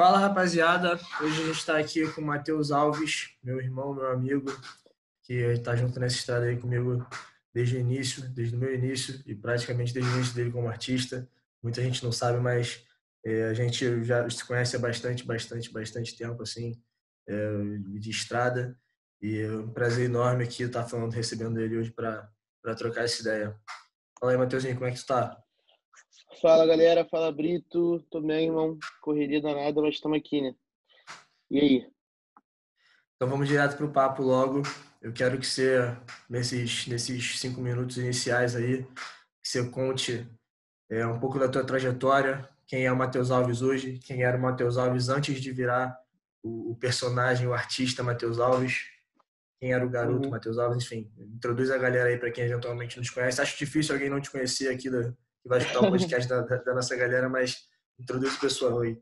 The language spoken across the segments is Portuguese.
Fala rapaziada, hoje a gente está aqui com o Matheus Alves, meu irmão, meu amigo, que está junto nessa estrada aí comigo desde o início, desde o meu início e praticamente desde o início dele como artista. Muita gente não sabe, mas é, a gente já se conhece há bastante, bastante, bastante tempo assim, é, de estrada. E é um prazer enorme aqui estar falando, recebendo ele hoje para trocar essa ideia. Fala aí, Matheusinho, como é que tu tá? Fala galera, fala Brito, tô bem, irmão. Correria danada, mas estamos aqui, né? E aí? Então vamos direto pro papo logo. Eu quero que você, nesses, nesses cinco minutos iniciais aí, que você conte é, um pouco da tua trajetória, quem é o Matheus Alves hoje, quem era o Matheus Alves antes de virar o, o personagem, o artista Matheus Alves, quem era o garoto uhum. Matheus Alves, enfim. Introduz a galera aí para quem eventualmente não te conhece. Acho difícil alguém não te conhecer aqui da, que vai escutar o podcast da, da, nossa galera, mas introduz o pessoal aí.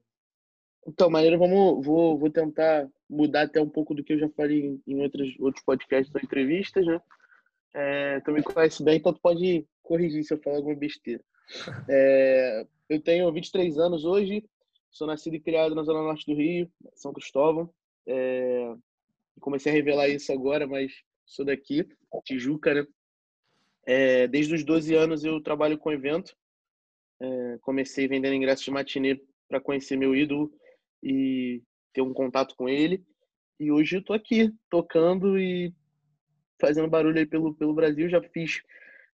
Então, maneiro, vamos, vou, vou tentar mudar até um pouco do que eu já falei em outros, outros podcasts ou entrevistas, né? É, tu me conhece bem, então tu pode corrigir se eu falar alguma besteira. É, eu tenho 23 anos hoje, sou nascido e criado na Zona Norte do Rio, São Cristóvão. É, comecei a revelar isso agora, mas sou daqui, Tijuca, né? É, desde os 12 anos eu trabalho com evento. É, comecei vendendo ingressos de matinê para conhecer meu ídolo e ter um contato com ele. E hoje eu tô aqui tocando e fazendo barulho aí pelo, pelo Brasil. Já fiz,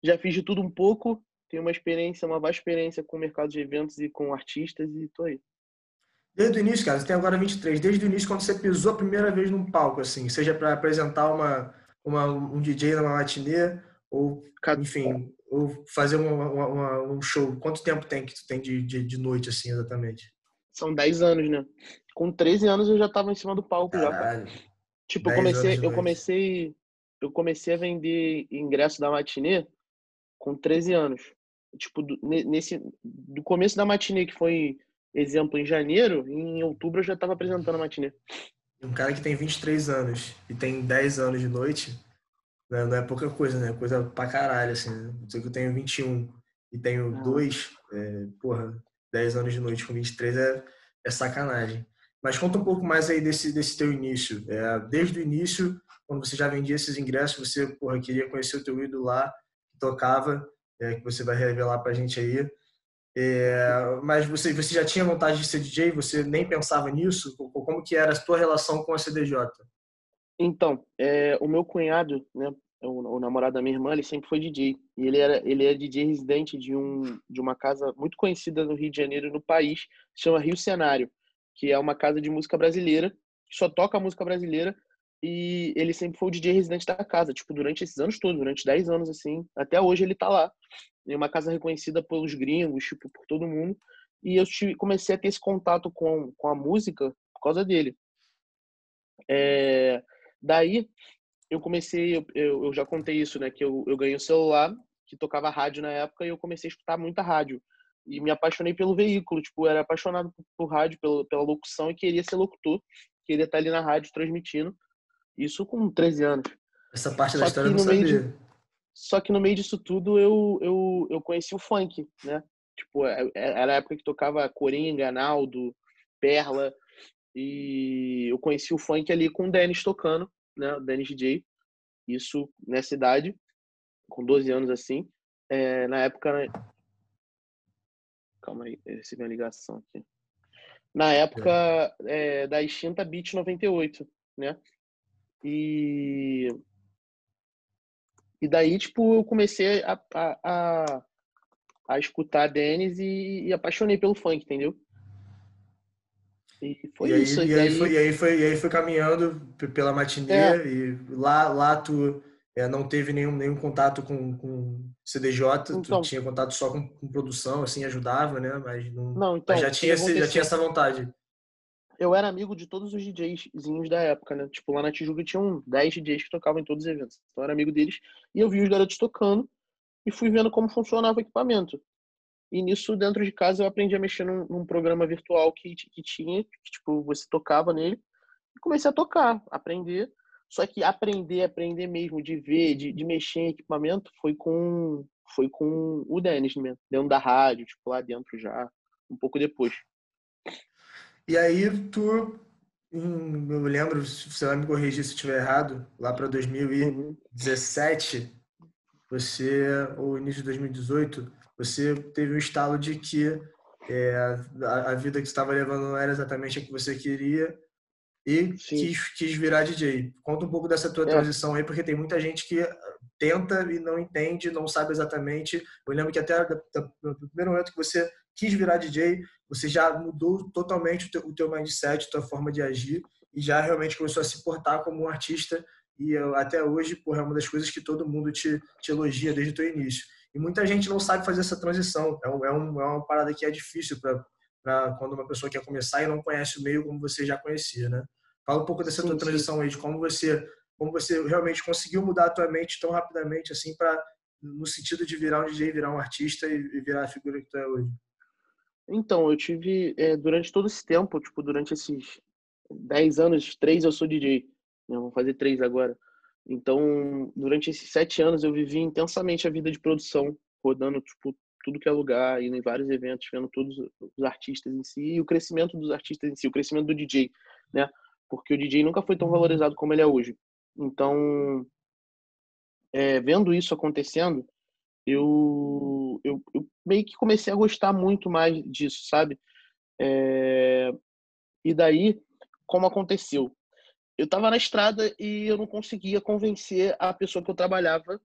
já fiz de tudo um pouco. Tenho uma experiência, uma vasta experiência com o mercado de eventos e com artistas e tô aí. Desde o início, cara, você tem agora 23. Desde o início, quando você pisou a primeira vez num palco, assim, seja para apresentar uma, uma, um DJ numa matinê ou, enfim, ou fazer uma, uma, um show. Quanto tempo tem que tu tem de, de, de, noite, assim, exatamente? São 10 anos, né? Com 13 anos eu já tava em cima do palco Caralho. já. Tipo, eu comecei, eu comecei, eu comecei a vender ingresso da matinê com 13 anos. Tipo, nesse do começo da matinê, que foi exemplo em janeiro, em outubro eu já tava apresentando a matinê. Um cara que tem 23 anos e tem 10 anos de noite, né? Não é pouca coisa, né? Coisa pra caralho, assim. Né? Sei que eu tenho 21 e tenho ah. dois, é, porra, 10 anos de noite com 23 é, é sacanagem. Mas conta um pouco mais aí desse, desse teu início. É, desde o início, quando você já vendia esses ingressos, você, porra, queria conhecer o teu ídolo lá, que tocava, é, que você vai revelar pra gente aí. É, mas você, você já tinha vontade de ser DJ? Você nem pensava nisso? Como que era a tua relação com a CDJ? Então, é, o meu cunhado, né, o, o, namorado da minha irmã, ele sempre foi DJ. E ele era ele é DJ residente de um de uma casa muito conhecida no Rio de Janeiro, no país, chama Rio Cenário, que é uma casa de música brasileira, que só toca música brasileira. E ele sempre foi o DJ residente da casa, tipo, durante esses anos todos, durante 10 anos, assim. Até hoje ele tá lá. É uma casa reconhecida pelos gringos, tipo, por todo mundo. E eu comecei a ter esse contato com, com a música por causa dele. É, daí, eu comecei, eu, eu já contei isso, né? Que eu, eu ganhei um celular que tocava rádio na época e eu comecei a escutar muita rádio. E me apaixonei pelo veículo, tipo, era apaixonado por, por rádio, pela, pela locução e queria ser locutor, queria estar ali na rádio transmitindo. Isso com 13 anos. Essa parte da história eu não sabia. De, só que no meio disso tudo eu, eu, eu conheci o funk, né? Tipo, é, é, era a época que tocava Coringa, Naldo, Perla. E eu conheci o funk ali com o Dennis tocando né, Dennis DJ, isso nessa idade, com 12 anos assim. É, na época. Calma aí, recebi uma ligação aqui. Na época é, da extinta Beat 98, né? E. E daí, tipo, eu comecei a, a, a, a escutar Dennis e, e apaixonei pelo funk, entendeu? E foi e aí, isso. E, aí, aí... Foi, e, aí foi, e aí foi caminhando pela matinê é. e lá, lá tu é, não teve nenhum, nenhum contato com, com CDJ, então, tu tinha contato só com, com, produção, assim, ajudava, né? Mas, não, não então, mas já, tinha, já tinha essa vontade. Eu era amigo de todos os DJzinhos da época, né? Tipo, lá na Tijuca tinham 10 DJs que tocavam em todos os eventos. Então eu era amigo deles e eu vi os garotos tocando e fui vendo como funcionava o equipamento. E nisso, dentro de casa, eu aprendi a mexer num, num programa virtual que, que tinha, que, tipo, você tocava nele. E comecei a tocar, aprender. Só que aprender, aprender mesmo, de ver, de, de mexer em equipamento, foi com foi com o Denis mesmo, dentro da rádio, tipo, lá dentro já, um pouco depois. E aí tu, eu lembro, você vai me corrigir se eu estiver errado, lá para 2017, uhum. você, ou início de 2018, você teve um estalo de que é, a, a, vida que você estava levando não era exatamente a que você queria e quis, quis, virar DJ. Conta um pouco dessa tua é. transição aí, porque tem muita gente que tenta e não entende, não sabe exatamente. Eu lembro que até no primeiro momento que você quis virar DJ, você já mudou totalmente o teu, o teu mindset, a tua forma de agir e já realmente começou a se portar como um artista e até hoje, porra, é uma das coisas que todo mundo te, te elogia desde o teu início. E muita gente não sabe fazer essa transição. É, um, é, um, é uma parada que é difícil para quando uma pessoa quer começar e não conhece o meio como você já conhecia, né? Fala um pouco dessa sim, tua transição aí, de como você, como você realmente conseguiu mudar a tua mente tão rapidamente assim para no sentido de virar um DJ, virar um artista e, e virar a figura que tu é hoje. Então, eu tive, é, durante todo esse tempo, tipo, durante esses 10 anos, três eu sou DJ, né? vou fazer três agora. Então, durante esses sete anos, eu vivi intensamente a vida de produção, rodando, tipo, tudo que é lugar, indo em vários eventos, vendo todos os artistas em si e o crescimento dos artistas em si, o crescimento do DJ, né? Porque o DJ nunca foi tão uhum. valorizado como ele é hoje. Então, é, vendo isso acontecendo, eu, eu, eu, meio que comecei a gostar muito mais disso, sabe? É... E daí, como aconteceu? Eu estava na estrada e eu não conseguia convencer a pessoa que eu trabalhava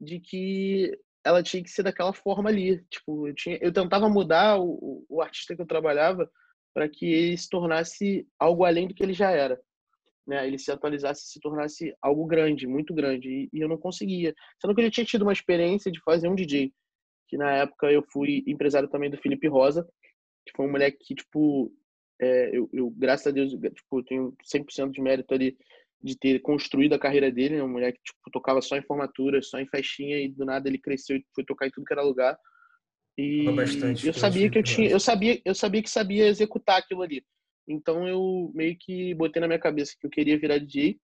de que ela tinha que ser daquela forma ali. Tipo, eu, tinha, eu tentava mudar o, o artista que eu trabalhava para que ele se tornasse algo além do que ele já era né, ele se atualizasse se tornasse algo grande, muito grande, e, e, eu não conseguia. Sendo que ele tinha tido uma experiência de fazer um DJ, que na época eu fui empresário também do Felipe Rosa, que foi um moleque que, tipo, é, eu, eu, graças a Deus, tipo, tenho 100% de mérito ali de ter construído a carreira dele, né, um moleque que tipo, tocava só em formatura, só em festinha, e do nada ele cresceu e foi tocar em tudo que era lugar. E eu sabia que eu tinha, eu sabia, eu sabia que sabia executar aquilo ali. Então eu meio que botei na minha cabeça que eu queria virar DJ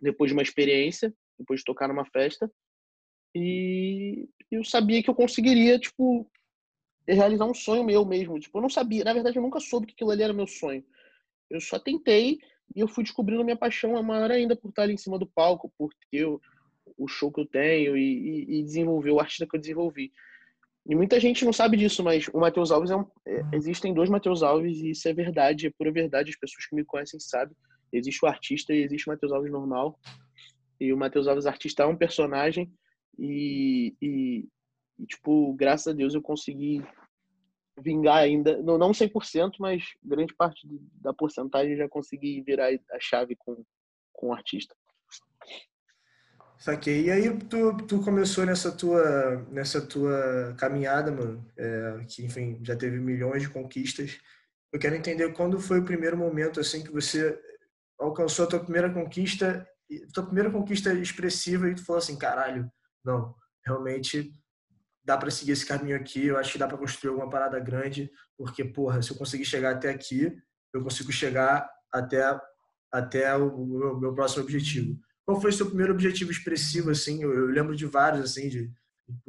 depois de uma experiência, depois de tocar numa festa. E eu sabia que eu conseguiria, tipo, realizar um sonho meu mesmo. Tipo, eu não sabia, na verdade eu nunca soube que aquilo ali era meu sonho. Eu só tentei e eu fui descobrindo minha paixão é maior ainda por estar ali em cima do palco, por ter o, o show que eu tenho e, e, e desenvolver o artista que eu desenvolvi. E muita gente não sabe disso, mas o Matheus Alves é um, é, existem dois Matheus Alves e isso é verdade, é pura verdade. As pessoas que me conhecem sabem. Existe o artista e existe o Matheus Alves normal. E o Matheus Alves artista é um personagem e, e, e, tipo, graças a Deus eu consegui vingar ainda, não, não 100%, mas grande parte da porcentagem já consegui virar a chave com, com o artista. Saquei. E aí tu, tu começou nessa tua, nessa tua caminhada, mano, é, que enfim, já teve milhões de conquistas. Eu quero entender quando foi o primeiro momento assim que você alcançou a tua primeira conquista, tua primeira conquista expressiva e tu falou assim, caralho, não, realmente dá para seguir esse caminho aqui, eu acho que dá para construir alguma parada grande, porque porra, se eu conseguir chegar até aqui, eu consigo chegar até até o, meu, meu próximo objetivo. Qual foi o seu primeiro objetivo expressivo, assim? Eu, eu lembro de vários, assim, de,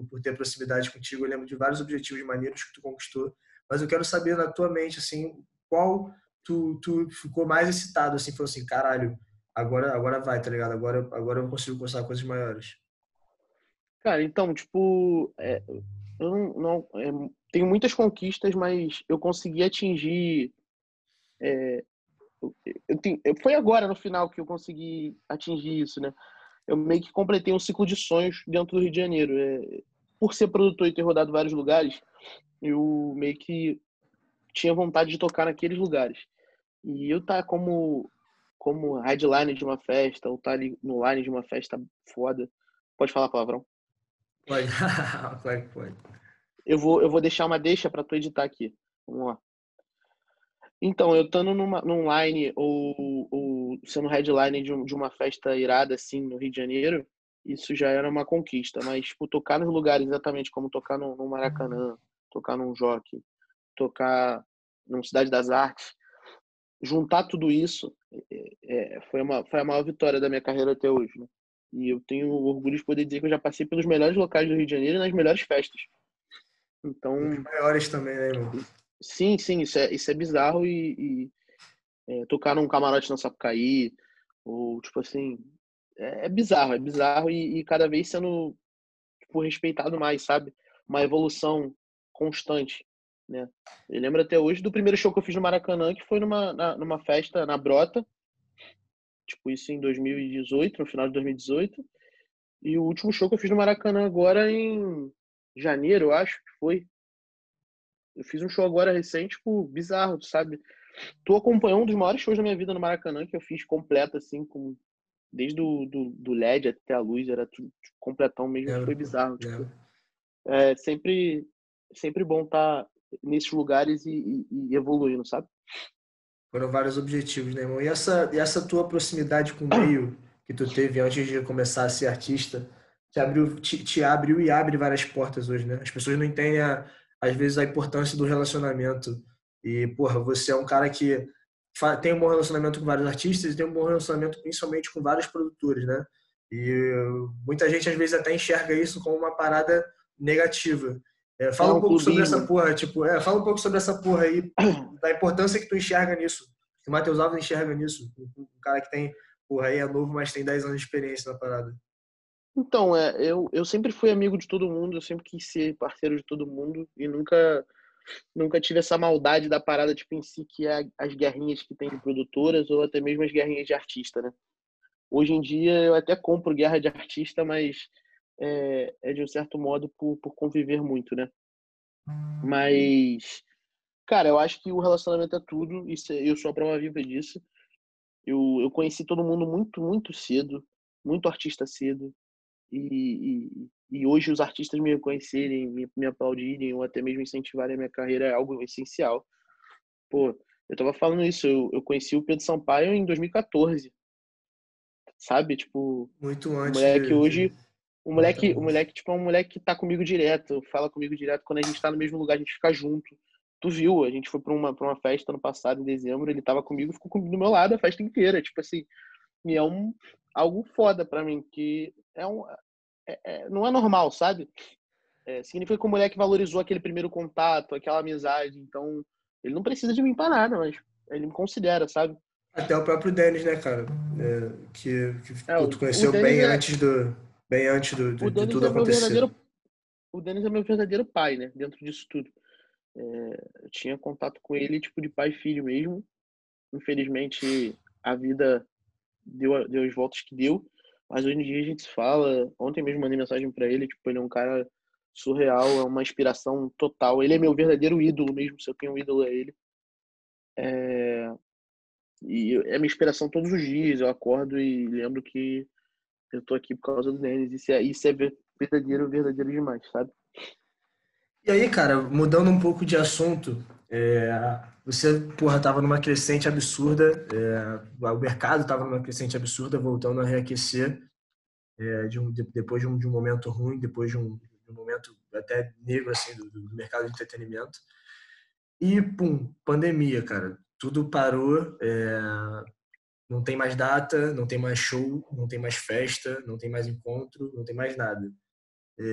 por ter proximidade contigo, eu lembro de vários objetivos maneiros que tu conquistou. Mas eu quero saber na tua mente, assim, qual tu, tu ficou mais excitado, assim, falou assim, caralho, agora, agora vai, tá ligado? Agora, agora eu consigo conquistar coisas maiores. Cara, então, tipo, é, eu não, não é, tenho muitas conquistas, mas eu consegui atingir é, eu tenho, foi agora no final que eu consegui atingir isso, né? Eu meio que completei um ciclo de sonhos dentro do Rio de Janeiro. É, por ser produtor e ter rodado vários lugares, eu meio que tinha vontade de tocar naqueles lugares. E eu tá como como headline de uma festa ou tá ali no line de uma festa foda. Pode falar palavrão? Pode. claro que pode. Eu vou eu vou deixar uma deixa para tu editar aqui. Vamos lá. Então, eu estando numa, num line ou, ou sendo headline de, um, de, uma festa irada assim no Rio de Janeiro, isso já era uma conquista. Mas, tipo, tocar nos lugares exatamente como tocar no, no Maracanã, tocar num Jockey, tocar numa Cidade das Artes, juntar tudo isso é, é, foi, uma, foi a maior vitória da minha carreira até hoje. Né? E eu tenho orgulho de poder dizer que eu já passei pelos melhores locais do Rio de Janeiro e nas melhores festas. Então. Os maiores também, né, irmão? Sim, sim, isso é, isso é bizarro e, e é, tocar num camarote na Sapucaí, ou tipo assim, é, é bizarro, é bizarro e, e, cada vez sendo tipo, respeitado mais, sabe? Uma evolução constante, né? Eu lembro até hoje do primeiro show que eu fiz no Maracanã, que foi numa, na, numa festa na Brota, tipo isso em 2018, no final de 2018, e o último show que eu fiz no Maracanã agora em janeiro, eu acho que foi. Eu fiz um show agora recente, tipo, bizarro, sabe? Tu acompanhou um dos maiores shows da minha vida no Maracanã, que eu fiz completo, assim, com desde o do, do LED até a luz, era tudo tipo, completão mesmo, é, foi bizarro. Tipo, é sempre, sempre bom estar tá nesses lugares e, e, e, evoluindo, sabe? Foram vários objetivos, né, irmão? E essa, e essa tua proximidade com o meio que tu teve antes de começar a ser artista, te abriu, te, te abriu e abre várias portas hoje, né? As pessoas não entendem, a, às vezes, a importância do relacionamento. E, porra, você é um cara que tem um bom relacionamento com vários artistas e tem um bom relacionamento principalmente com vários produtores, né? E muita gente às vezes até enxerga isso como uma parada negativa. É, fala é um, um pouco sobre essa porra, tipo, é, fala um pouco sobre essa porra aí, da importância que tu enxerga nisso, que o Matheus Alves enxerga nisso, um, cara que tem, porra, aí é novo, mas tem 10 anos de experiência na parada. Então, é, eu, eu sempre fui amigo de todo mundo, eu sempre quis ser parceiro de todo mundo e nunca nunca tive essa maldade da parada, tipo, em si, que é as guerrinhas que tem de produtoras ou até mesmo as guerrinhas de artista, né? Hoje em dia eu até compro guerra de artista, mas é, é de um certo modo por, por conviver muito, né? Mas, cara, eu acho que o relacionamento é tudo, isso, é, eu sou a prova viva disso. Eu, eu conheci todo mundo muito, muito cedo, muito artista cedo. E, e, e hoje os artistas me reconhecerem, me, me aplaudirem ou até mesmo incentivarem a minha carreira é algo essencial. Pô, eu tava falando isso, eu, eu conheci o Pedro Sampaio em 2014. Sabe? Tipo, muito antes. Moleque de... hoje, o moleque, o moleque tipo é um moleque que tá comigo direto, fala comigo direto quando a gente tá no mesmo lugar, a gente fica junto. Tu viu, a gente foi para uma para uma festa no passado em dezembro, ele tava comigo, ficou comigo do meu lado a festa inteira, tipo assim, e é um algo foda para mim que é um é, é, não é normal, sabe? É, significa que o moleque valorizou aquele primeiro contato, aquela amizade. Então, ele não precisa de mim para nada, mas ele me considera, sabe? Até o próprio Denis, né, cara? É, que, que é, tu conheceu bem é antes do. Bem antes do, do de tudo é acontecer. O Denis é meu verdadeiro pai, né? Dentro disso tudo. É, eu tinha contato com ele, tipo, de pai e filho mesmo. Infelizmente, a vida deu, deu as voltas que deu. Mas hoje em dia a gente se fala. Ontem mesmo mandei mensagem para ele, tipo, ele é um cara surreal, é uma inspiração total. Ele é meu verdadeiro ídolo mesmo, se eu tenho um ídolo é ele. É... E é minha inspiração todos os dias. Eu acordo e lembro que eu tô aqui por causa do Denis. Isso é, isso é verdadeiro, verdadeiro demais, sabe? E aí, cara, mudando um pouco de assunto, é, você, porra, tava numa crescente absurda, é, o mercado tava numa crescente absurda, voltando a reaquecer é, de um, de, depois de um, de um, momento ruim, depois de um, de um momento até negro, assim, do, do, mercado de entretenimento. E, pum, pandemia, cara. Tudo parou, é, não tem mais data, não tem mais show, não tem mais festa, não tem mais encontro, não tem mais nada. É,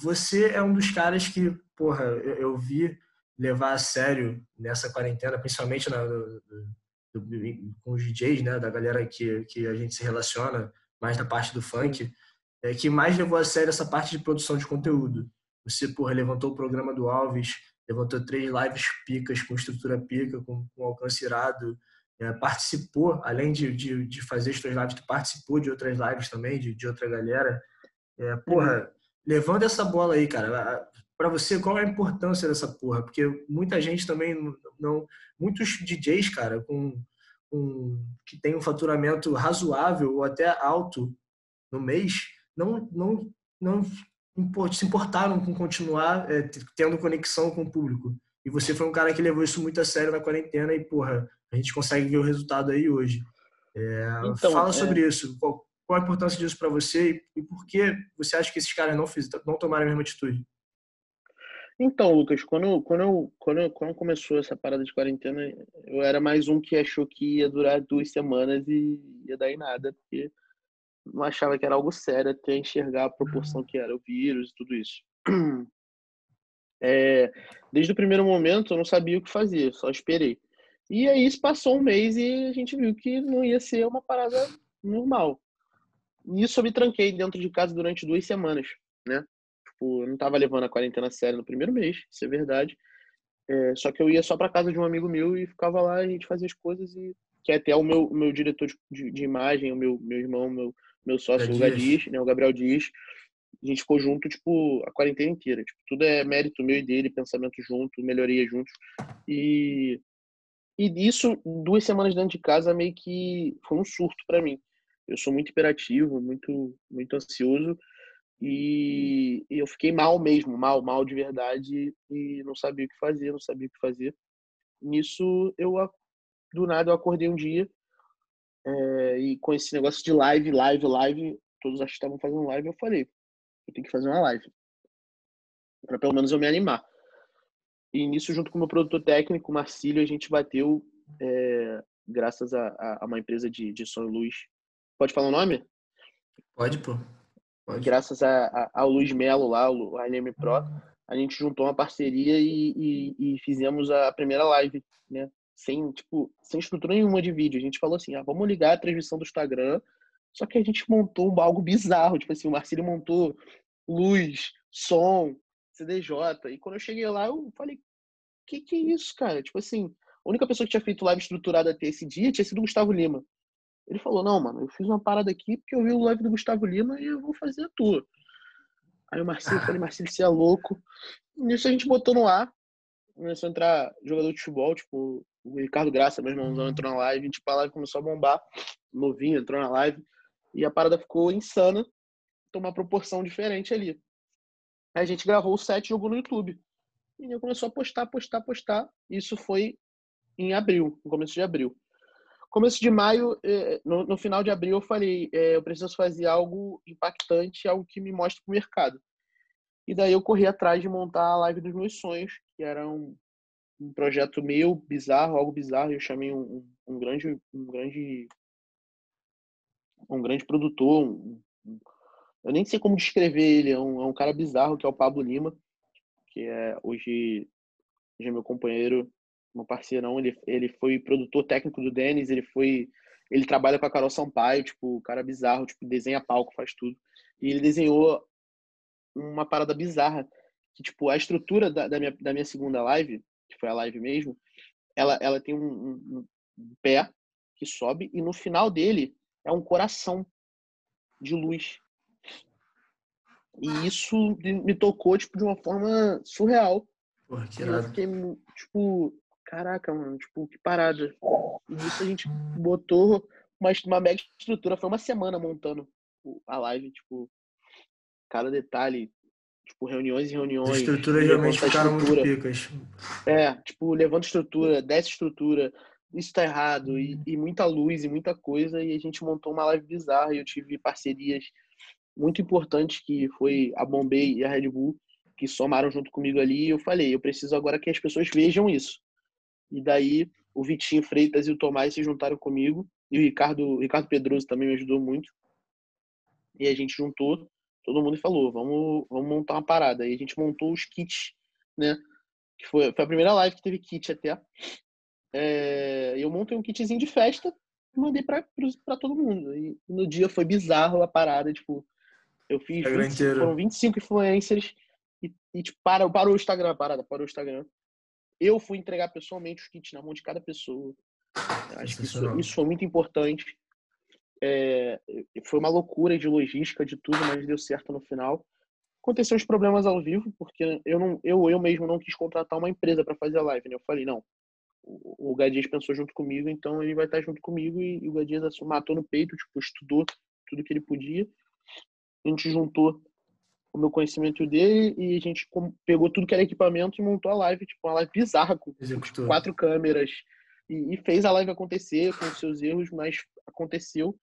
você é um dos caras que, porra, eu, eu vi levar a sério nessa quarentena, principalmente na, com os DJs, né, da galera que, que a gente se relaciona, mais da parte do funk, é, que mais levou a sério essa parte de produção de conteúdo. Você, porra, levantou o programa do Alves, levantou três lives picas, com estrutura pica, com, com alcance irado, é, participou, além de, de, de fazer as suas lives, tu participou de outras lives também, de, de outra galera. É, porra, uhum. levando essa bola aí, cara, para você qual é a importância dessa porra? Porque muita gente também não, muitos DJs, cara, com, com que tem um faturamento razoável ou até alto no mês, não não não se importaram com continuar é, tendo conexão com o público. E você foi um cara que levou isso muito a sério na quarentena e, porra, a gente consegue ver o resultado aí hoje. É, então, fala é... sobre isso. Qual, qual, a importância disso para você e, e, por que você acha que esses caras não, fiz, não tomaram a mesma atitude? Então, Lucas, quando, quando, eu, quando, quando começou essa parada de quarentena, eu era mais um que achou que ia durar duas semanas e ia dar em nada, porque não achava que era algo sério até enxergar a proporção que era o vírus e tudo isso. É, desde o primeiro momento eu não sabia o que fazer, só esperei. E aí passou um mês e a gente viu que não ia ser uma parada normal. Nisso eu me tranquei dentro de casa durante duas semanas, né? Tipo, eu não tava levando a quarentena séria no primeiro mês, isso é verdade. É, só que eu ia só para casa de um amigo meu e ficava lá, a gente fazia as coisas e que é até o meu, meu diretor de, de imagem, o meu, meu irmão, meu, meu sócio, o Gadiz, né, o Gabriel Dias, a gente ficou junto, tipo, a quarentena inteira. Tipo, tudo é mérito meu e dele, pensamento junto, melhoria juntos. E, e isso, duas semanas dentro de casa, meio que foi um surto para mim. Eu sou muito hiperativo, muito, muito ansioso. E eu fiquei mal mesmo, mal, mal de verdade. E não sabia o que fazer, não sabia o que fazer. Nisso, eu, do nada, eu acordei um dia é, e com esse negócio de live, live, live, todos acho que estavam fazendo live, eu falei, eu tenho que fazer uma live. para pelo menos eu me animar. E nisso, junto com o meu produtor técnico, Marcílio, a gente bateu, é, graças a, a, uma empresa de, de som e luz. Pode falar o nome? Pode, pô. Pode. Graças a, a, ao Luiz Melo lá, o ANM Pro, a gente juntou uma parceria e, e, e, fizemos a primeira live, né? Sem, tipo, sem estrutura nenhuma de vídeo. A gente falou assim, ah, vamos ligar a transmissão do Instagram, só que a gente montou algo bizarro, tipo assim, o Marcelo montou luz, som, CDJ. E quando eu cheguei lá, eu falei, que que é isso, cara? Tipo assim, a única pessoa que tinha feito live estruturada até esse dia tinha sido o Gustavo Lima. Ele falou, não, mano, eu fiz uma parada aqui porque eu vi o live do Gustavo Lima e eu vou fazer a tua. Aí o Marcelo, falei, Marcelo, você é louco. Nisso a gente botou no ar. Começou a entrar jogador de futebol, tipo, o Ricardo Graça, meu irmãozão, entrou na live, tipo, a live começou a bombar. Novinho, entrou na live. E a parada ficou insana, tomar proporção diferente ali. Aí a gente gravou o set e jogou no YouTube. Eu começou a postar, postar, postar. Isso foi em abril, no começo de abril. Começo de maio, é, no, final de abril, eu falei: é, eu preciso fazer algo impactante, algo que me mostre para o mercado. E daí eu corri atrás de montar a live dos meus sonhos, que era um, um projeto meu, bizarro, algo bizarro. Eu chamei um, um grande, um grande um grande produtor, um, eu nem sei como descrever ele, é um, é um, cara bizarro que é o Pablo Lima, que é hoje, hoje é meu companheiro, meu parceirão, ele, ele foi produtor técnico do Denis, ele foi, ele trabalha com a Carol Sampaio, tipo, cara bizarro, tipo, desenha palco, faz tudo, e ele desenhou uma parada bizarra, que tipo, a estrutura da, da minha, da minha segunda live, que foi a live mesmo, ela, ela tem um, um, um pé que sobe e no final dele é um coração de luz. E isso me tocou, tipo, de uma forma surreal. Porra, que eu fiquei, tipo, caraca, mano, tipo, que parada. E isso a gente botou uma, uma mega estrutura. Foi uma semana montando a live, tipo, cada detalhe, tipo, reuniões e reuniões. As estruturas realmente ficaram muito picas. É, tipo, levanta estrutura, desce estrutura, isso tá errado, e, e, muita luz e muita coisa, e a gente montou uma live bizarra, e eu tive parcerias muito importantes, que foi a Bombay e a Red Bull, que somaram junto comigo ali, e eu falei, eu preciso agora que as pessoas vejam isso. E daí o Vitinho Freitas e o Tomás se juntaram comigo, e o Ricardo, o Ricardo Pedroso também me ajudou muito, e a gente juntou todo mundo falou, vamos, vamos montar uma parada. E a gente montou os kits, né? Que foi, foi a primeira live que teve kit até é, eu montei um kitzinho de festa e mandei pra todo mundo. E no dia foi bizarro a parada, tipo, eu fiz 25, foram 25 influencers e, e tipo, para, parou o Instagram, parada, parou o Instagram. Eu fui entregar pessoalmente os kits na mão de cada pessoa. Acho que isso, isso foi muito importante. É, foi uma loucura de logística, de tudo, mas deu certo no final. Aconteceu uns problemas ao vivo, porque eu, não, eu, eu mesmo não quis contratar uma empresa para fazer a live. Né? Eu falei, não, o Gadias pensou junto comigo, então ele vai estar junto comigo e, e o Gadias matou no peito, tipo, estudou tudo que ele podia. A gente juntou o meu conhecimento dele e a gente pegou tudo que era equipamento e montou a live, tipo, uma live bizarra com quatro câmeras e, e, fez a live acontecer com seus erros, mas aconteceu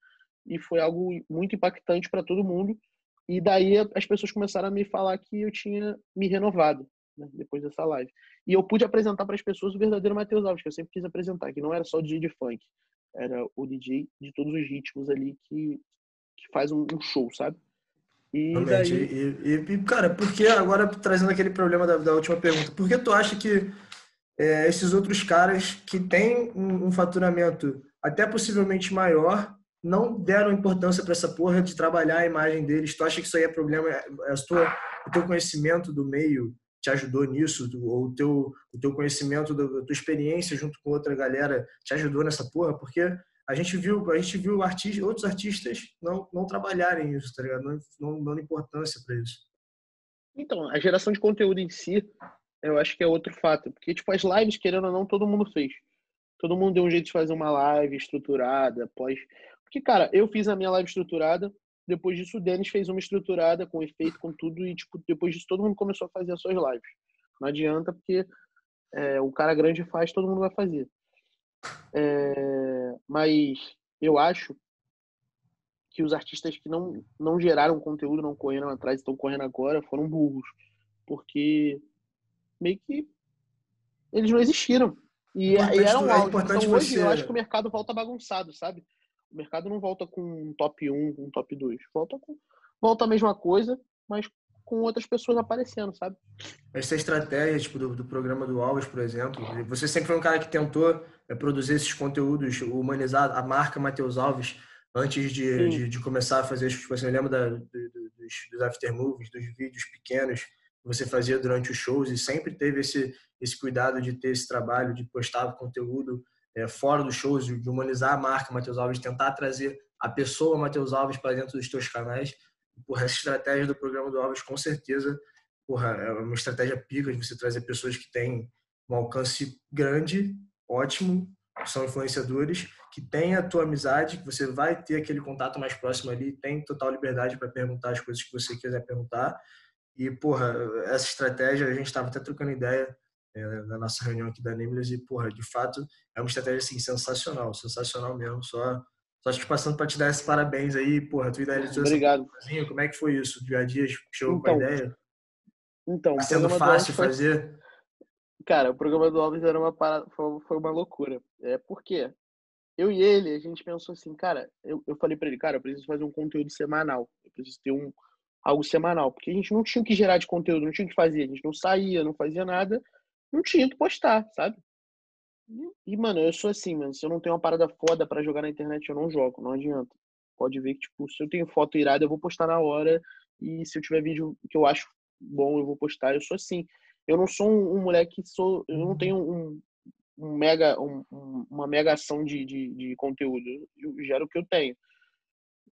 e foi algo muito impactante para todo mundo. E daí as pessoas começaram a me falar que eu tinha me renovado né, depois dessa live. E eu pude apresentar para as pessoas o verdadeiro Matheus Alves, que eu sempre quis apresentar, que não era só o DJ de funk, era o DJ de todos os ritmos ali que, que faz um, um show, sabe? E, Realmente. Daí... E, e, e, cara, por que agora trazendo aquele problema da, da última pergunta, por que tu acha que é, esses outros caras que têm um, um faturamento até possivelmente maior não deram importância para essa porra de trabalhar a imagem deles? Tu acha que isso aí é problema? É, é a tua, o teu conhecimento do meio te ajudou nisso? Ou o teu, o teu conhecimento, da tua experiência junto com outra galera te ajudou nessa porra? Porque a gente viu, a gente viu artistas, outros artistas não, não trabalharem isso, tá ligado? Não, não dando importância para isso. Então, a geração de conteúdo em si, eu acho que é outro fato. Porque, tipo, as lives, querendo ou não, todo mundo fez. Todo mundo deu um jeito de fazer uma live estruturada, pós. Porque, cara, eu fiz a minha live estruturada, depois disso o Denis fez uma estruturada, com efeito, com tudo, e, tipo, depois disso todo mundo começou a fazer as suas lives. Não adianta, porque é, o cara grande faz, todo mundo vai fazer. É, mas eu acho que os artistas que não, não geraram conteúdo, não correram atrás, estão correndo agora, foram burros. Porque meio que eles não existiram. E, e eram é Então hoje você... eu acho que o mercado volta bagunçado, sabe? O mercado não volta com um top 1, um top 2. Volta com volta a mesma coisa, mas com outras pessoas aparecendo, sabe? Essa estratégia tipo, do, do programa do Alves, por exemplo, você sempre foi um cara que tentou é, produzir esses conteúdos, humanizar a marca Matheus Alves antes de, de, de, começar a fazer, tipo assim, eu lembro da, do, dos, dos aftermovies, dos vídeos pequenos que você fazia durante os shows e sempre teve esse, esse cuidado de ter esse trabalho, de postar conteúdo é, fora dos shows, de humanizar a marca Matheus Alves, tentar trazer a pessoa Matheus Alves para dentro dos teus canais. Porra, essa estratégia do programa do Alves, com certeza, porra, é uma estratégia pica de você trazer pessoas que têm um alcance grande, ótimo, são influenciadores, que têm a tua amizade, que você vai ter aquele contato mais próximo ali, tem total liberdade para perguntar as coisas que você quiser perguntar. E, porra, essa estratégia, a gente estava até trocando ideia é, na nossa reunião aqui da Nimbus e, porra, de fato, é uma estratégia, assim, sensacional, sensacional mesmo. Só, só te passando para te dar esses parabéns aí, porra, tu idealizou Obrigado. Essa como é que foi isso? Dia a dia chegou então, com a então, ideia? Então, tá sendo fácil foi... Cara, o programa do Alves era uma parada, foi uma loucura. É porque eu e ele, a gente pensou assim, cara, eu, eu falei para ele, cara, eu preciso fazer um conteúdo semanal. Eu preciso ter um, algo semanal, porque a gente não tinha o que gerar de conteúdo, não tinha o que fazer, a gente não saía, não fazia nada, não tinha o que postar, sabe? E, mano, eu sou assim, mano, se eu não tenho uma parada foda para jogar na internet, eu não jogo, não adianta. Pode ver que, tipo, se eu tenho foto irada, eu vou postar na hora, e se eu tiver vídeo que eu acho bom, eu vou postar, eu sou assim. Eu não sou um, um moleque, sou, eu não tenho um, um mega, um, uma mega ação de, de, de conteúdo, eu gero o que eu tenho.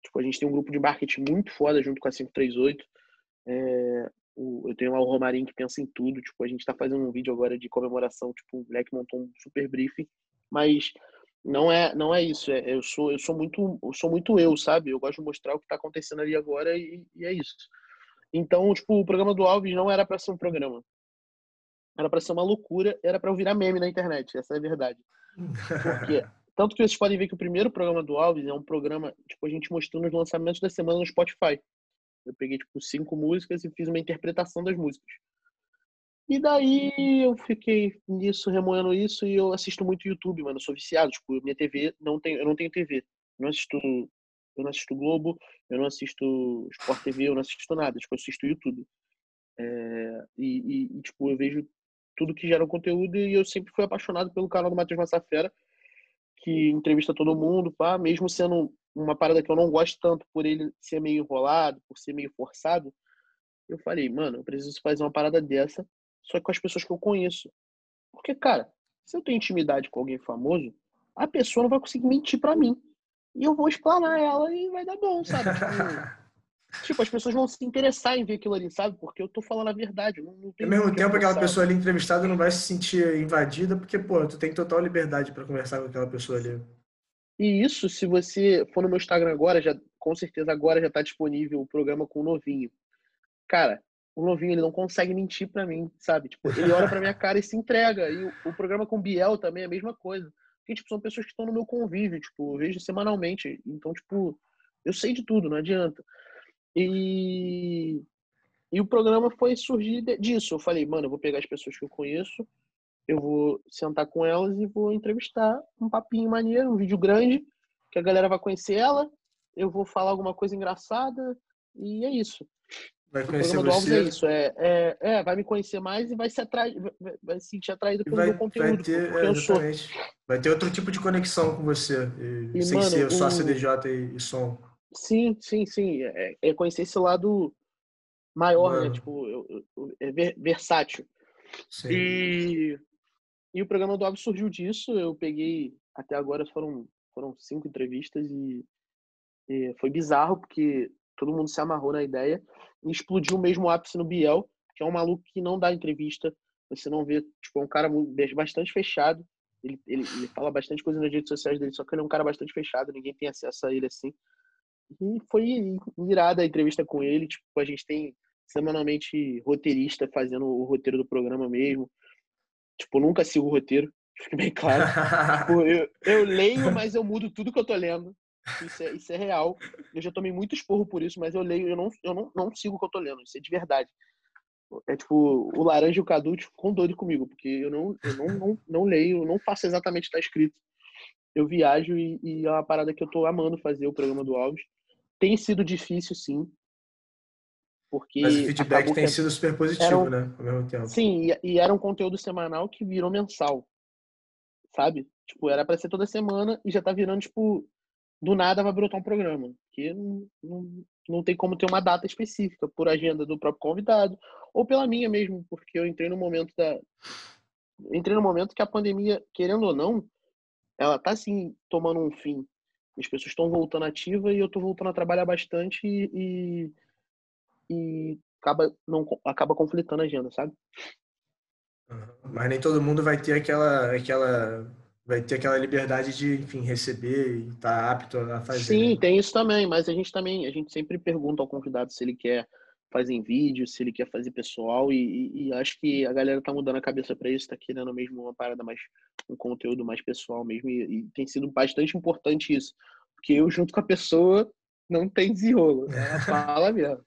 Tipo, a gente tem um grupo de marketing muito foda junto com a 538. É, o, eu tenho lá o Romarinho que pensa em tudo. Tipo, a gente tá fazendo um vídeo agora de comemoração. Tipo, o moleque montou um super briefing. Mas não é não é isso. É, eu sou eu sou muito eu sou muito eu, sabe? Eu gosto de mostrar o que tá acontecendo ali agora e, e é isso. Então, tipo, o programa do Alves não era para ser um programa. Era para ser uma loucura, era para eu virar meme na internet, essa é a verdade. Porque tanto que vocês podem ver que o primeiro programa do Alves é um programa, tipo, a gente mostrou nos lançamentos da semana no Spotify. Eu peguei, tipo, cinco músicas e fiz uma interpretação das músicas. E daí eu fiquei nisso, remoendo isso, e eu assisto muito YouTube, mano. Eu sou viciado, tipo, minha TV não tem, eu não tenho TV. Eu não assisto, eu não assisto Globo, eu não assisto Sport TV, eu não assisto nada, tipo, eu assisto YouTube. É, e, e, tipo, eu vejo tudo que gera conteúdo e eu sempre fui apaixonado pelo canal do Matheus Massafera que entrevista todo mundo, pá, mesmo sendo uma parada que eu não gosto tanto por ele ser meio enrolado, por ser meio forçado, eu falei, mano, eu preciso fazer uma parada dessa, só que com as pessoas que eu conheço. Porque, cara, se eu tenho intimidade com alguém famoso, a pessoa não vai conseguir mentir para mim. E eu vou explanar ela e vai dar bom, sabe? Tipo, as pessoas vão se interessar em ver aquilo ali, sabe? Porque eu tô falando a verdade. Não, não Ao mesmo tempo, aquela pessoa ali entrevistada não vai se sentir invadida, porque, pô, tu tem total liberdade para conversar com aquela pessoa ali. E isso, se você for no meu Instagram agora, já com certeza agora já tá disponível o programa com o novinho. Cara, o novinho ele não consegue mentir para mim, sabe? Tipo, ele olha pra minha cara e se entrega. E o, o, programa com o Biel também é a mesma coisa. Porque, tipo, são pessoas que estão no meu convívio, tipo, eu vejo semanalmente. Então, tipo, eu sei de tudo, não adianta. E, e o programa foi surgir disso. Eu falei, mano, eu vou pegar as pessoas que eu conheço, eu vou sentar com elas e vou entrevistar um papinho maneiro, um vídeo grande, que a galera vai conhecer ela, eu vou falar alguma coisa engraçada, E é isso. Vai conhecer o programa você. é isso. É, é, é, vai me conhecer mais e vai se, atrai, vai, vai se sentir atraído pelo vai, meu conteúdo. vai ter, é, eu sou. Vai ter outro tipo de conexão com você. E, E, sem mano, ser só o- CDJ e, e som. Sim, sim, sim. É, é conhecer esse lado maior, né? Mano. Tipo, eu- eu- é ver- versátil. Sim. E, e o programa do Alves surgiu disso. Eu peguei, até agora foram, foram cinco entrevistas e, e foi bizarro, porque todo mundo se amarrou na ideia e explodiu o mesmo ápice no Biel, que é um maluco que não dá entrevista. Você não vê, tipo, é um cara bastante fechado. Ele, ele, ele fala bastante coisa nas redes sociais dele, só que ele é um cara bastante fechado, ninguém tem acesso a ele assim. E foi irada a entrevista com ele. Tipo, a gente tem semanalmente roteirista fazendo o roteiro do programa mesmo. Tipo, nunca sigo o roteiro, fique bem claro. Tipo, eu, eu leio, mas eu mudo tudo que eu tô lendo. Isso é, isso é real. Eu já tomei muito esporro por isso, mas eu leio, eu não, eu não, não sigo o que eu tô lendo. Isso é de verdade. É tipo, o Laranja e o Cadu tipo, ficam doidos comigo, porque eu não, eu não, não, não leio, não faço exatamente o que tá escrito. Eu viajo e, e é uma parada que eu tô amando fazer o programa do Alves. Tem sido difícil, sim. Porque Mas o feedback tem sido super positivo, um- né? Ao mesmo tempo. Sim, e, e era um conteúdo semanal que virou mensal. Sabe? Tipo, era pra ser toda semana e já tá virando, tipo, do nada vai brotar um programa. Que não, não, não tem como ter uma data específica, por agenda do próprio convidado, ou pela minha mesmo, porque eu entrei no momento da. Entrei no momento que a pandemia, querendo ou não, ela tá assim, tomando um fim. As pessoas estão voltando ativa e eu tô voltando a trabalhar bastante e, e, e acaba, não, acaba conflitando a agenda, sabe? Mas nem todo mundo vai ter aquela, aquela, vai ter aquela liberdade de, enfim, receber e estar tá apto a fazer. Sim, né? tem isso também, mas a gente também, a gente sempre pergunta ao convidado se ele quer fazer em vídeo, se ele quer fazer pessoal, e, e, acho que a galera tá mudando a cabeça para isso, tá querendo mesmo uma parada mais, um conteúdo mais pessoal mesmo, e, e tem sido bastante importante isso, porque eu junto com a pessoa não tem desenrolo, ela fala mesmo.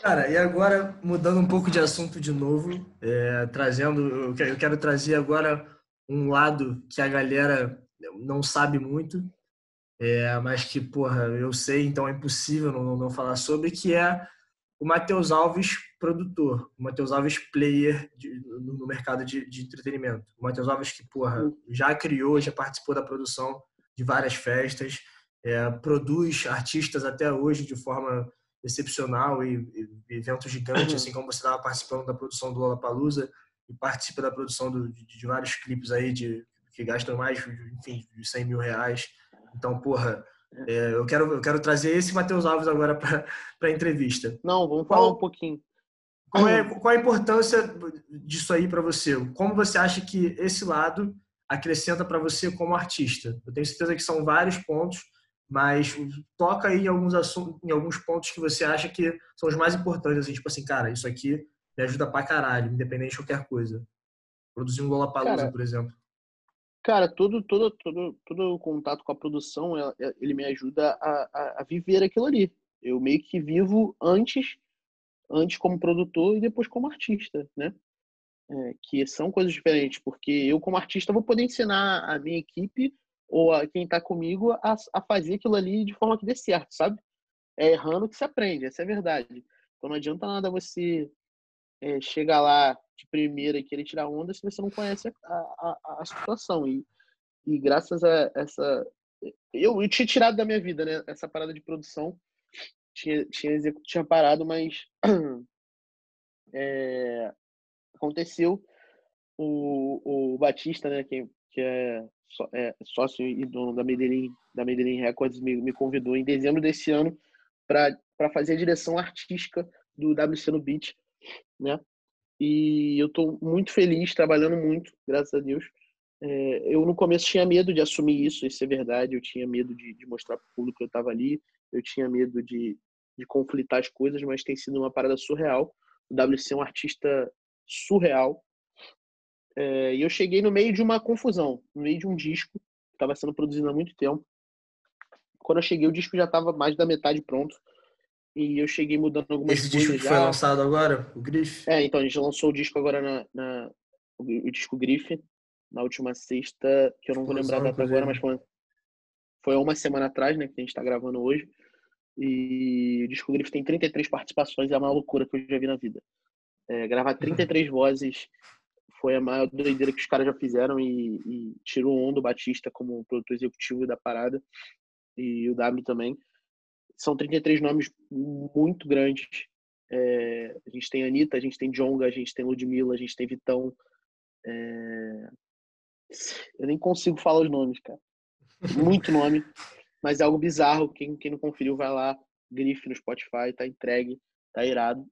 Cara, e agora, mudando um pouco de assunto de novo, é, trazendo, eu quero, eu quero trazer agora um lado que a galera não sabe muito, é, mas que, porra, eu sei, então é impossível não, não falar sobre, que é o Matheus Alves produtor, o Matheus Alves player de, no, mercado de, de, entretenimento. O Matheus Alves que, porra, já criou, já participou da produção de várias festas, é, produz artistas até hoje de forma excepcional e, e eventos gigantes, assim como você estava participando da produção do Lollapalooza e participa da produção do, de, de, vários clipes aí de, que gastam mais, enfim, de 100 mil reais. Então, porra, é, eu, quero, eu quero trazer esse Matheus Alves agora para a entrevista. Não, vamos falar qual, um pouquinho. Qual é, qual a importância disso aí para você? Como você acha que esse lado acrescenta para você como artista? Eu tenho certeza que são vários pontos, mas toca aí em alguns assuntos, em alguns pontos que você acha que são os mais importantes, assim, tipo assim, cara, isso aqui me ajuda pra caralho, independente de qualquer coisa. Produzir um Lollapalooza, cara, por exemplo. Cara, todo, todo, todo, todo o contato com a produção, ele me ajuda a, a, a viver aquilo ali. Eu meio que vivo antes, antes como produtor e depois como artista, né? É, que são coisas diferentes, porque eu como artista vou poder ensinar a minha equipe ou a quem está comigo a, a fazer aquilo ali de forma que dê certo, sabe? É errando que se aprende, essa é a verdade. Então não adianta nada você é, chegar lá de primeira e querer tirar onda se você não conhece a, a, a situação. E, e graças a essa. Eu, eu tinha tirado da minha vida, né? Essa parada de produção. Tinha, tinha, tinha parado, mas. É, aconteceu. O, o Batista, né? Que, que é, é sócio e dono da Medellín, da Medellín Records, me, me convidou em dezembro desse ano para fazer a direção artística do WC no Beat, né? E eu estou muito feliz, trabalhando muito, graças a Deus. É, eu no começo tinha medo de assumir isso, isso é verdade. Eu tinha medo de, de mostrar para o público que eu estava ali. Eu tinha medo de, de conflitar as coisas, mas tem sido uma parada surreal. O WC é um artista surreal. É, e eu cheguei no meio de uma confusão, no meio de um disco que estava sendo produzido há muito tempo. Quando eu cheguei, o disco já estava mais da metade pronto. E eu cheguei mudando algumas Esse coisas. disco que já. foi lançado agora, o Grife? É, então a gente lançou o disco agora na, na o, o, disco Grife na última sexta, que eu não vou lembrar a data agora, mas foi, foi uma semana atrás, né, que a gente está gravando hoje. E o disco Griffith tem 33 participações, é a maior loucura que eu já vi na vida. É, gravar 33 vozes foi a maior doideira que os caras já fizeram e, e tirou o do Batista como produtor executivo da parada e o W também. São 33 nomes muito grandes. É, a gente tem Anitta, a gente tem Jonga, a gente tem Ludmilla, a gente tem Vitão. É... Eu nem consigo falar os nomes, cara. Muito nome, mas é algo bizarro. Quem, quem não conferiu, vai lá, grife no Spotify, tá entregue, tá irado.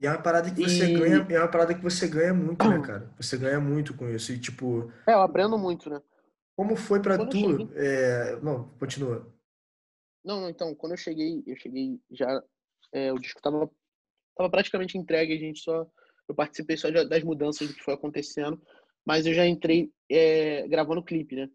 E é uma parada que você e... ganha, é uma parada que você ganha muito, né, cara? Você ganha muito com isso. E tipo. É, eu aprendo muito, né? Como foi para tu? É... Não, continua. Não, então, quando eu cheguei, eu cheguei já. É, o disco tava, tava praticamente entregue, a gente só. Eu participei só das mudanças do que foi acontecendo, mas eu já entrei é, gravando clipe, né?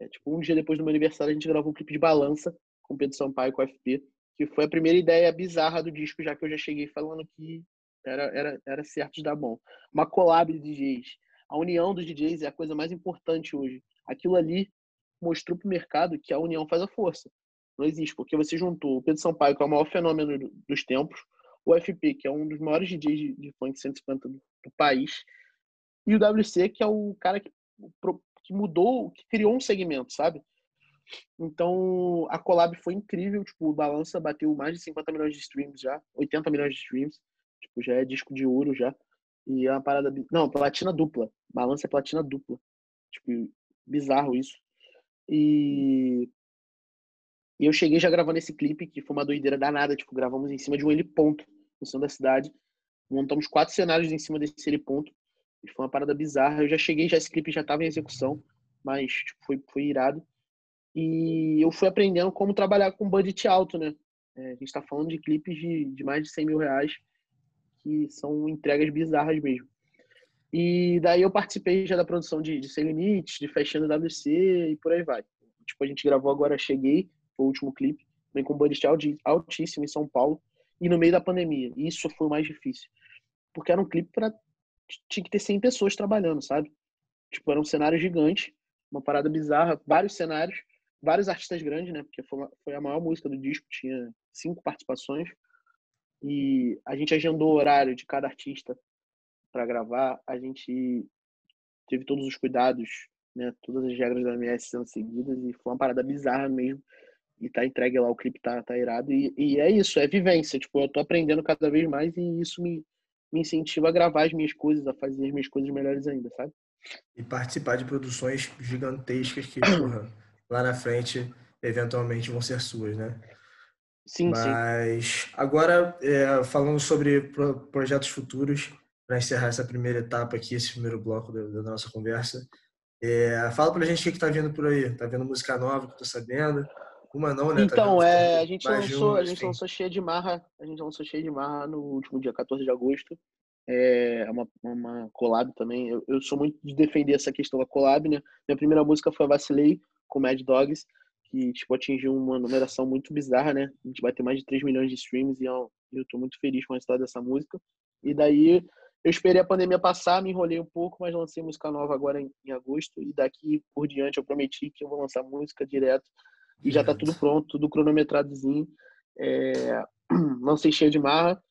É, tipo, um dia depois do meu aniversário, a gente gravou um clipe de balança com Pedro Sampaio com o FP, que foi a primeira ideia bizarra do disco, já que eu já cheguei falando que era, era, era certo de dar bom. Uma collab de DJs. A união dos DJs é a coisa mais importante hoje. Aquilo ali mostrou para o mercado que a união faz a força. Não existe, porque você juntou o Pedro Sampaio, que é o maior fenômeno dos tempos, o FP, que é um dos maiores DJs de, de funk 150 do, do país, e o WC, que é o cara que, que mudou, que criou um segmento, sabe? Então, a collab foi incrível, tipo, o Balança bateu mais de 50 milhões de streams já, 80 milhões de streams. Tipo, já é disco de ouro já. E é uma parada. Não, platina dupla. Balança é platina dupla. Tipo, bizarro isso. E. E eu cheguei já gravando esse clipe, que foi uma doideira danada. Tipo, gravamos em cima de um heliponto no centro da cidade. Montamos quatro cenários em cima desse heliponto. E foi uma parada bizarra. Eu já cheguei, já esse clipe já estava em execução, mas tipo, foi, foi irado. E eu fui aprendendo como trabalhar com budget alto, né? É, a gente está falando de clipes de, de mais de 100 mil reais que são entregas bizarras mesmo. E daí eu participei já da produção de, de Sem Limites, de Fechando WC e por aí vai. Tipo, a gente gravou agora Cheguei, foi o último clipe, vem com um budget altíssimo em São Paulo e no meio da pandemia. Isso foi o mais difícil. Porque era um clipe para tinha que ter 100 pessoas trabalhando, sabe? Tipo, era um cenário gigante, uma parada bizarra, vários cenários, vários artistas grandes, né? Porque foi, foi a maior música do disco, tinha cinco participações. E a gente agendou o horário de cada artista para gravar, a gente teve todos os cuidados, né, todas as regras da MS sendo seguidas e foi uma parada bizarra mesmo. E tá entregue lá, o clipe tá, tá irado. E, e é isso, é vivência. Tipo, eu tô aprendendo cada vez mais e isso me, me incentiva a gravar as minhas coisas, a fazer as minhas coisas melhores ainda, sabe? E participar de produções gigantescas que, porra, lá na frente, eventualmente vão ser suas, né? Sim, Mas sim. agora, é, falando sobre pro, projetos futuros, para encerrar essa primeira etapa aqui, esse primeiro bloco da, da nossa conversa, é, fala pra gente o que, está vindo por aí. Tá vendo música nova que eu tô sabendo? Uma não, né? Tá então, tá é, a gente lançou, um, a gente lançou cheia de marra, a gente lançou cheia de marra no último dia 14 de agosto. É uma, uma collab também. Eu, eu sou muito de defender essa questão da collab, né? Minha primeira música foi Vacilei, com Mad Dogs que tipo, atingiu uma numeração muito bizarra, né? A gente vai ter mais de 3 milhões de streams e eu, eu tô muito feliz com a história dessa música. E daí eu esperei a pandemia passar, me enrolei um pouco, mas lancei música nova agora em, em agosto e daqui por diante eu prometi que eu vou lançar música direto e já tá tudo pronto, tudo cronometradozinho. É, lancei cheio de marra.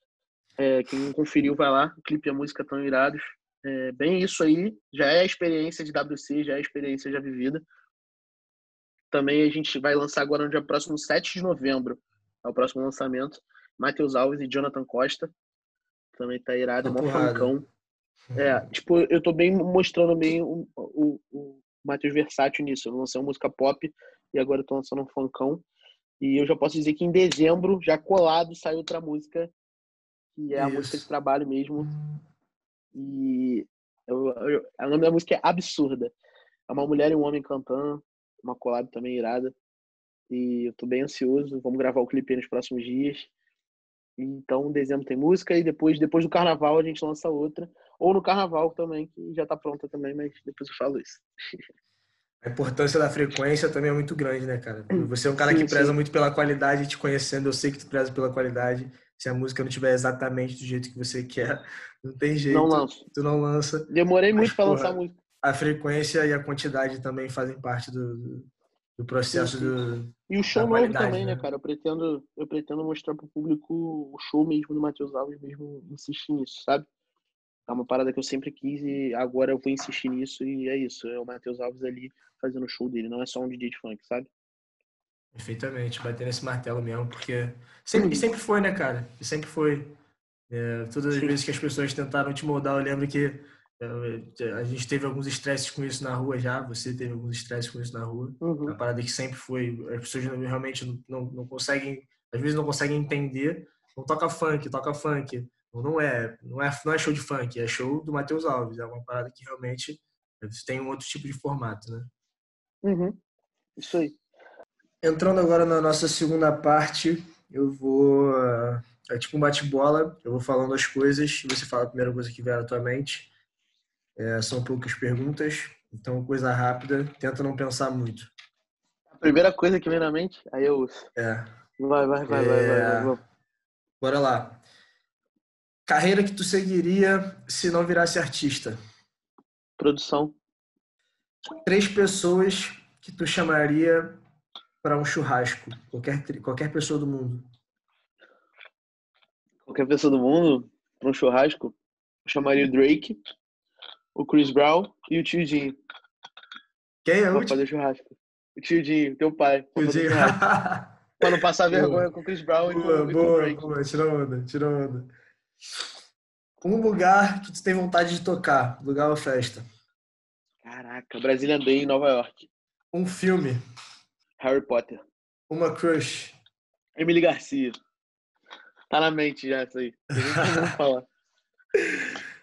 É, quem não conferiu, vai lá. O clipe e a música estão irados. É, bem isso aí. Já é a experiência de WC, já é a experiência já vivida. Também a gente vai lançar agora no dia próximo, 7 de novembro. É o próximo lançamento. Matheus Alves e Jonathan Costa. Também tá irado, é mó funkão. É, tipo, eu tô bem mostrando bem o, o, o Matheus versátil nisso. Eu lancei uma música pop e agora eu tô lançando um funkão. E eu já posso dizer que em dezembro, já colado, sai outra música, que é a Isso. música de trabalho mesmo. E eu, eu, o nome da música é Absurda. É uma mulher e um homem cantando uma collab também irada. E eu tô bem ansioso. Vamos gravar o clipe nos próximos dias. Então, dezembro tem música e depois, depois do carnaval a gente lança outra. Ou no carnaval também, que já tá pronta também, mas depois eu falo isso. A importância da frequência também é muito grande, né, cara? Você é um cara sim, que preza sim. muito pela qualidade, te conhecendo, eu sei que tu preza pela qualidade. Se a música não estiver exatamente do jeito que você quer, não tem jeito. Não lanço. Tu não lança. Demorei muito para lançar a música. A frequência e a quantidade também fazem parte do, do processo sim. do. E o show novo também, né? né, cara? Eu pretendo, eu pretendo mostrar pro público o show mesmo do Matheus Alves, mesmo insistir nisso, sabe? É uma parada que eu sempre quis e agora eu vou insistir nisso e é isso. É o Matheus Alves ali fazendo o show dele, não é só um DJ de funk, sabe? Perfeitamente, bater nesse martelo mesmo, porque sempre, e sempre foi, né, cara? E sempre foi. É, todas as Sim. vezes que as pessoas tentaram te moldar, eu lembro que é, a gente teve alguns estresses com isso na rua já, você teve alguns estresses com isso na rua. Uhum. Uma parada que sempre foi, as pessoas realmente não, não conseguem, às vezes não conseguem entender. Não toca funk, toca funk. Não é, não é, não é show de funk, é show do Matheus Alves. É uma parada que realmente tem um outro tipo de formato, né? Uhum. Isso aí. Entrando agora na nossa segunda parte, eu vou. É tipo um bate-bola, eu vou falando as coisas, você fala a primeira coisa que vier à tua mente. É, são poucas perguntas, então coisa rápida, tenta não pensar muito. A primeira coisa que vem na mente, aí eu uso. É. Vai, vai, vai, é... vai, vai, vai. Bora lá. Carreira que tu seguiria se não virasse artista? Produção. Três pessoas que tu chamaria para um churrasco? Qualquer, qualquer pessoa do mundo. Qualquer pessoa do mundo para um churrasco? Eu chamaria o Drake, o Chris Brown e o Tio Dinho. Quem é o Pra fazer churrasco. O Tio Dinho, teu pai. Tio Dinho. pra não passar vergonha com o Chris Brown boa, e com, boa, e com o Drake. Boa, tira onda, tira onda. Um lugar que tu tem vontade de tocar, lugar ou festa? Caraca, Brasília Day em Nova York. Um filme. Harry Potter. Uma crush. Emily Garcia. Tá na mente já isso aí. Falar.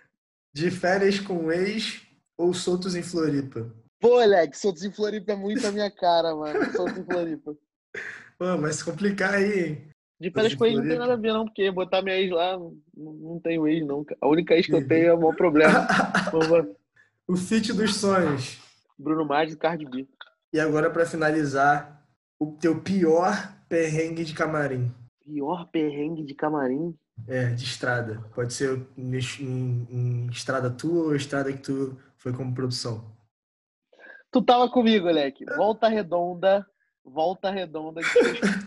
De férias com ex ou soltos em Floripa? Pô, Alex, soltos em Floripa é muito a minha cara, mano. Soltos em Floripa. Pô, mas se complicar aí, hein? De férias com ex não tem nada a ver, não, porque botar minha ex lá, não, tenho ex, não. A única ex que eu tenho é o maior problema. o fit dos sonhos. Bruno Mars e Cardi B. E agora, para finalizar, o teu pior perrengue de camarim. Pior perrengue de camarim? É, de estrada. Pode ser em, em, em estrada tua ou estrada que tu foi como produção. Tu tava comigo, moleque. Volta Redonda, Volta Redonda,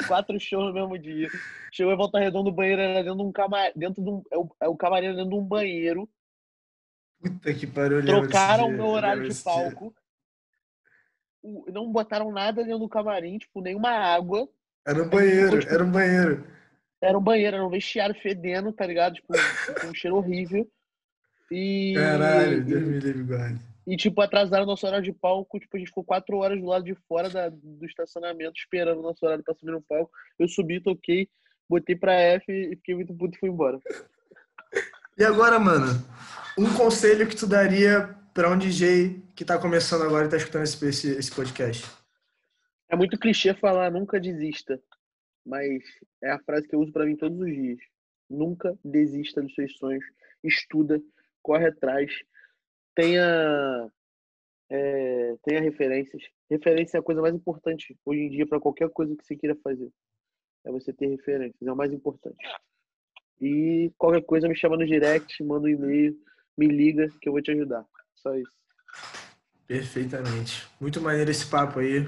quatro shows no mesmo dia. Chegou em Volta Redonda, o banheiro era dentro de um camarim, dentro de um, é o, é o camarim dentro de um banheiro. Puta que pariu. Trocaram o meu horário de palco. Não botaram nada dentro do camarim, tipo, nenhuma água. Era um banheiro, ficou, tipo, era um banheiro. Era um banheiro, era um vestiário fedendo, tá ligado? Tipo, um cheiro horrível. E... Caralho, Deus me livre, guarde. E, tipo, atrasaram nosso horário de palco. Tipo, a gente ficou quatro horas do lado de fora da, do estacionamento esperando o nosso horário pra subir no palco. Eu subi, toquei, botei pra F e fiquei muito puto e fui embora. E agora, mano, um conselho que tu daria pra um DJ que tá começando agora e tá escutando esse, esse, esse podcast? É muito clichê falar nunca desista, mas é a frase que eu uso para mim todos os dias. Nunca desista dos seus sonhos. Estuda, corre atrás, tenha é, tenha referências. Referência é a coisa mais importante hoje em dia para qualquer coisa que você queira fazer. É você ter referências, é o mais importante. E qualquer coisa me chama no direct, manda um e-mail, me liga que eu vou te ajudar. Só isso. Perfeitamente. Muito maneiro esse papo aí.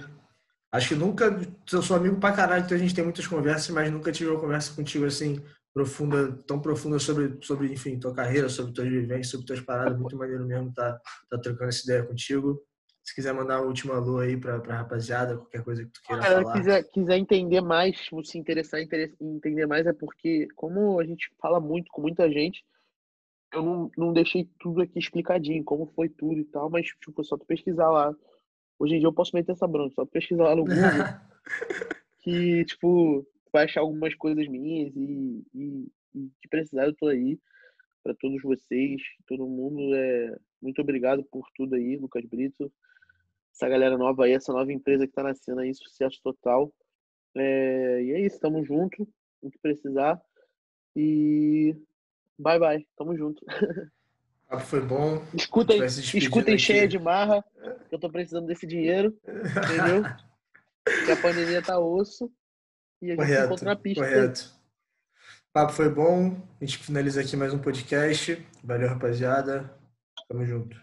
Acho que nunca. Eu sou amigo pra caralho, então a gente tem muitas conversas, mas nunca tive uma conversa contigo assim, profunda, tão profunda sobre, sobre enfim, tua carreira, sobre tuas vivências, sobre tuas paradas. Muito maneiro mesmo tá, tá trocando essa ideia contigo. Se quiser mandar uma última alô aí pra, pra rapaziada, qualquer coisa que tu queira Cara, falar. Quiser, quiser entender mais, se interessar em entender mais, é porque, como a gente fala muito com muita gente, eu não, não deixei tudo aqui explicadinho, como foi tudo e tal, mas, tipo, só tu pesquisar lá. Hoje em dia eu posso meter essa bronca, só tu pesquisar lá no Google. que, tipo, vai achar algumas coisas minhas e, e, e que precisar eu tô aí para todos vocês, todo mundo. É, muito obrigado por tudo aí, Lucas Brito. Essa galera nova aí, essa nova empresa que está nascendo aí, sucesso total. É, e é isso, tamo junto, o que precisar. E bye bye, tamo junto. Ah, foi bom. Escutem, escutem cheia de marra, que eu tô precisando desse dinheiro, entendeu? que a pandemia tá osso. E a correto, gente encontra na pista. Correto. O papo foi bom. A gente finaliza aqui mais um podcast. Valeu, rapaziada. Tamo junto.